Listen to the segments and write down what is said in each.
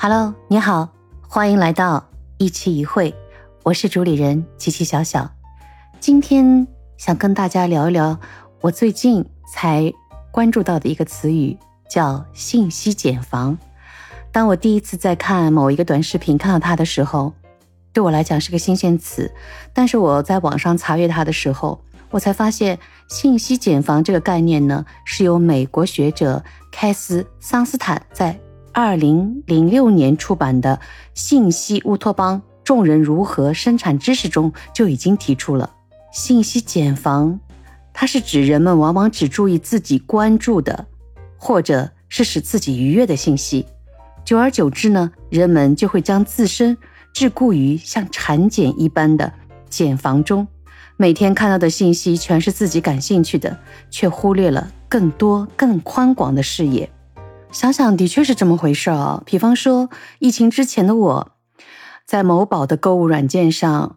Hello，你好，欢迎来到一期一会，我是主理人琪琪小小。今天想跟大家聊一聊我最近才关注到的一个词语，叫信息茧房。当我第一次在看某一个短视频看到它的时候，对我来讲是个新鲜词。但是我在网上查阅它的时候，我才发现信息茧房这个概念呢，是由美国学者凯斯桑斯坦在二零零六年出版的《信息乌托邦：众人如何生产知识》中就已经提出了。信息茧房，它是指人们往往只注意自己关注的，或者是使自己愉悦的信息，久而久之呢，人们就会将自身桎梏于像产茧一般的茧房中。每天看到的信息全是自己感兴趣的，却忽略了更多、更宽广的视野。想想，的确是这么回事啊。比方说，疫情之前的我，在某宝的购物软件上，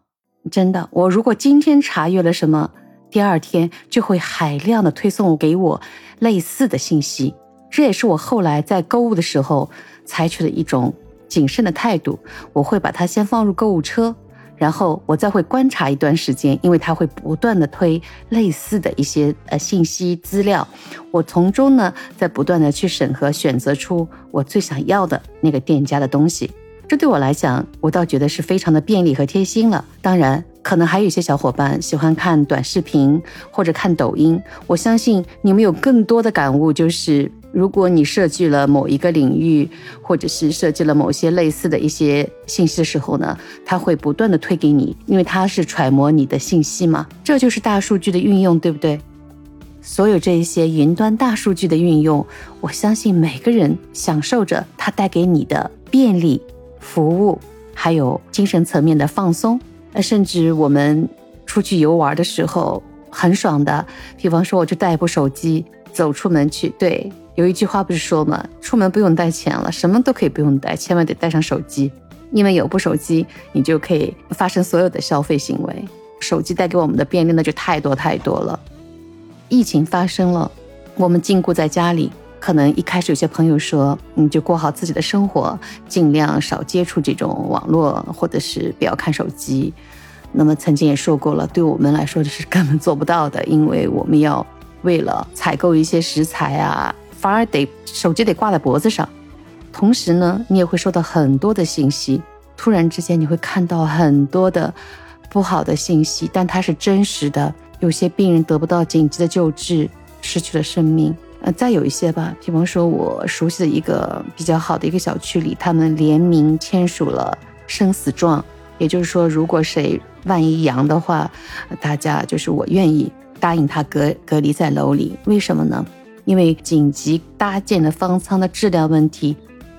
真的，我如果今天查阅了什么，第二天就会海量的推送给我类似的信息。这也是我后来在购物的时候采取的一种谨慎的态度，我会把它先放入购物车。然后我再会观察一段时间，因为它会不断的推类似的一些呃信息资料，我从中呢在不断的去审核，选择出我最想要的那个店家的东西。这对我来讲，我倒觉得是非常的便利和贴心了。当然，可能还有一些小伙伴喜欢看短视频或者看抖音，我相信你们有更多的感悟，就是。如果你设计了某一个领域，或者是设计了某些类似的一些信息的时候呢，它会不断的推给你，因为它是揣摩你的信息嘛，这就是大数据的运用，对不对？所有这一些云端大数据的运用，我相信每个人享受着它带给你的便利、服务，还有精神层面的放松。呃，甚至我们出去游玩的时候很爽的，比方说我就带一部手机走出门去，对。有一句话不是说吗？出门不用带钱了，什么都可以不用带，千万得带上手机，因为有部手机，你就可以发生所有的消费行为。手机带给我们的便利那就太多太多了。疫情发生了，我们禁锢在家里，可能一开始有些朋友说，你就过好自己的生活，尽量少接触这种网络，或者是不要看手机。那么曾经也说过了，对我们来说这是根本做不到的，因为我们要为了采购一些食材啊。反而得手机得挂在脖子上，同时呢，你也会收到很多的信息。突然之间，你会看到很多的不好的信息，但它是真实的。有些病人得不到紧急的救治，失去了生命。呃，再有一些吧，比方说我熟悉的一个比较好的一个小区里，他们联名签署了生死状，也就是说，如果谁万一阳的话，大家就是我愿意答应他隔隔离在楼里。为什么呢？因为紧急搭建的方舱的质量问题，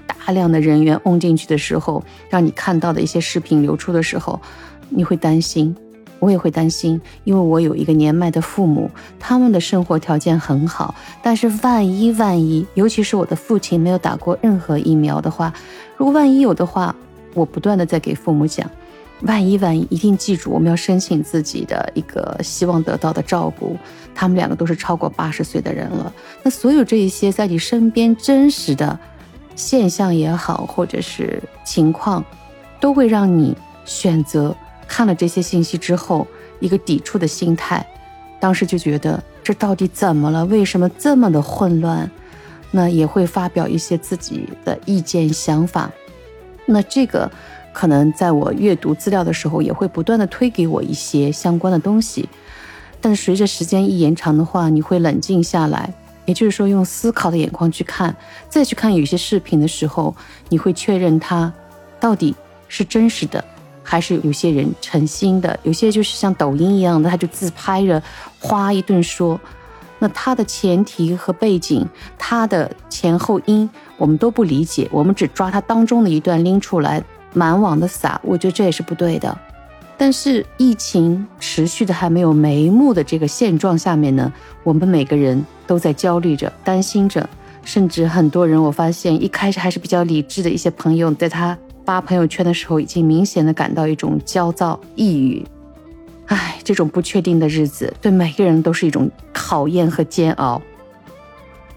大量的人员嗡进去的时候，让你看到的一些视频流出的时候，你会担心，我也会担心，因为我有一个年迈的父母，他们的生活条件很好，但是万一万一，尤其是我的父亲没有打过任何疫苗的话，如果万一有的话，我不断的在给父母讲。万一万一，一定记住，我们要申请自己的一个希望得到的照顾。他们两个都是超过八十岁的人了，那所有这一些在你身边真实的现象也好，或者是情况，都会让你选择看了这些信息之后一个抵触的心态。当时就觉得这到底怎么了？为什么这么的混乱？那也会发表一些自己的意见想法。那这个。可能在我阅读资料的时候，也会不断的推给我一些相关的东西，但随着时间一延长的话，你会冷静下来，也就是说用思考的眼光去看，再去看有些视频的时候，你会确认它到底是真实的，还是有些人诚心的，有些就是像抖音一样的，他就自拍着哗一顿说，那它的前提和背景，它的前后因我们都不理解，我们只抓它当中的一段拎出来。满网的撒，我觉得这也是不对的。但是疫情持续的还没有眉目的这个现状下面呢，我们每个人都在焦虑着、担心着，甚至很多人，我发现一开始还是比较理智的一些朋友，在他发朋友圈的时候，已经明显的感到一种焦躁、抑郁。唉，这种不确定的日子对每个人都是一种考验和煎熬。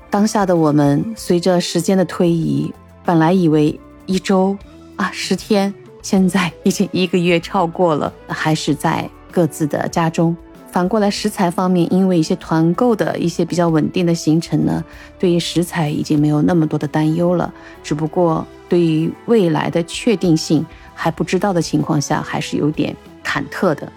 当下的我们，随着时间的推移，本来以为。一周啊十天，现在已经一个月超过了，还是在各自的家中。反过来，食材方面，因为一些团购的一些比较稳定的行程呢，对于食材已经没有那么多的担忧了。只不过对于未来的确定性还不知道的情况下，还是有点忐忑的。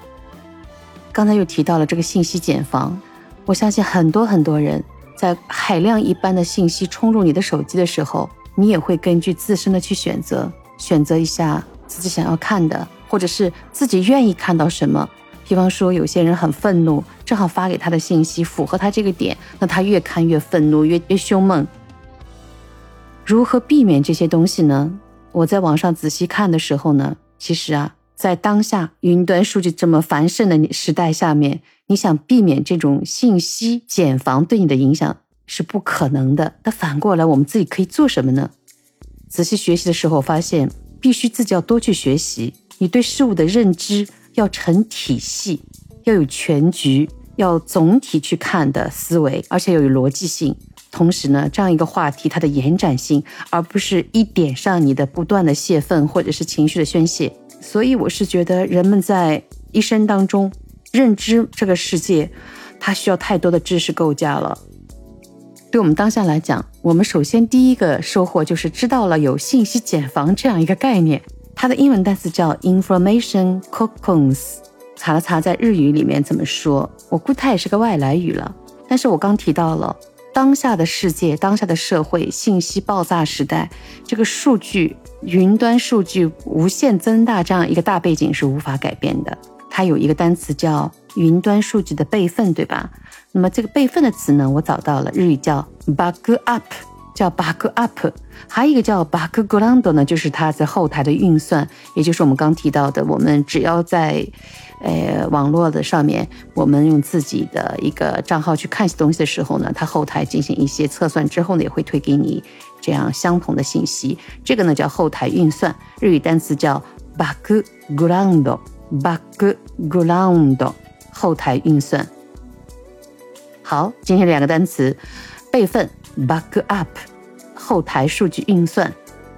刚才又提到了这个信息茧房，我相信很多很多人在海量一般的信息冲入你的手机的时候，你也会根据自身的去选择，选择一下自己想要看的，或者是自己愿意看到什么。比方说，有些人很愤怒，正好发给他的信息符合他这个点，那他越看越愤怒，越越凶猛。如何避免这些东西呢？我在网上仔细看的时候呢，其实啊，在当下云端数据这么繁盛的时代下面，你想避免这种信息茧房对你的影响是不可能的。那反过来，我们自己可以做什么呢？仔细学习的时候发现，必须自己要多去学习，你对事物的认知。要成体系，要有全局，要总体去看的思维，而且要有逻辑性。同时呢，这样一个话题它的延展性，而不是一点上你的不断的泄愤或者是情绪的宣泄。所以我是觉得，人们在一生当中认知这个世界，它需要太多的知识构架了。对我们当下来讲，我们首先第一个收获就是知道了有信息茧房这样一个概念。它的英文单词叫 information cocoons，查了查在日语里面怎么说，我估它也是个外来语了。但是我刚提到了当下的世界，当下的社会信息爆炸时代，这个数据云端数据无限增大这样一个大背景是无法改变的。它有一个单词叫云端数据的备份，对吧？那么这个备份的词呢，我找到了，日语叫 backup。叫 backup，还有一个叫 background 呢，就是它在后台的运算，也就是我们刚提到的，我们只要在呃网络的上面，我们用自己的一个账号去看一些东西的时候呢，它后台进行一些测算之后呢，也会推给你这样相同的信息。这个呢叫后台运算，日语单词叫 background，background 后台运算。好，今天两个单词，备份。Backup 后台数据运算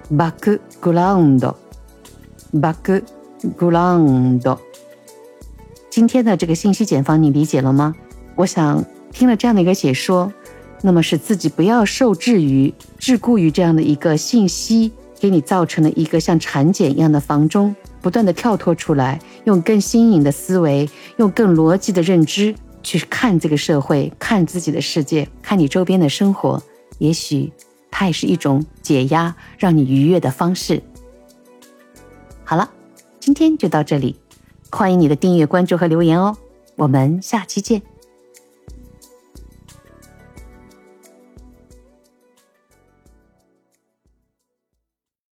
，Background，Background。今天的这个信息茧房你理解了吗？我想听了这样的一个解说，那么使自己不要受制于、桎梏于这样的一个信息给你造成的一个像产茧一样的房中，不断的跳脱出来，用更新颖的思维，用更逻辑的认知去看这个社会，看自己的世界，看你周边的生活。也许它也是一种解压、让你愉悦的方式。好了，今天就到这里，欢迎你的订阅、关注和留言哦，我们下期见。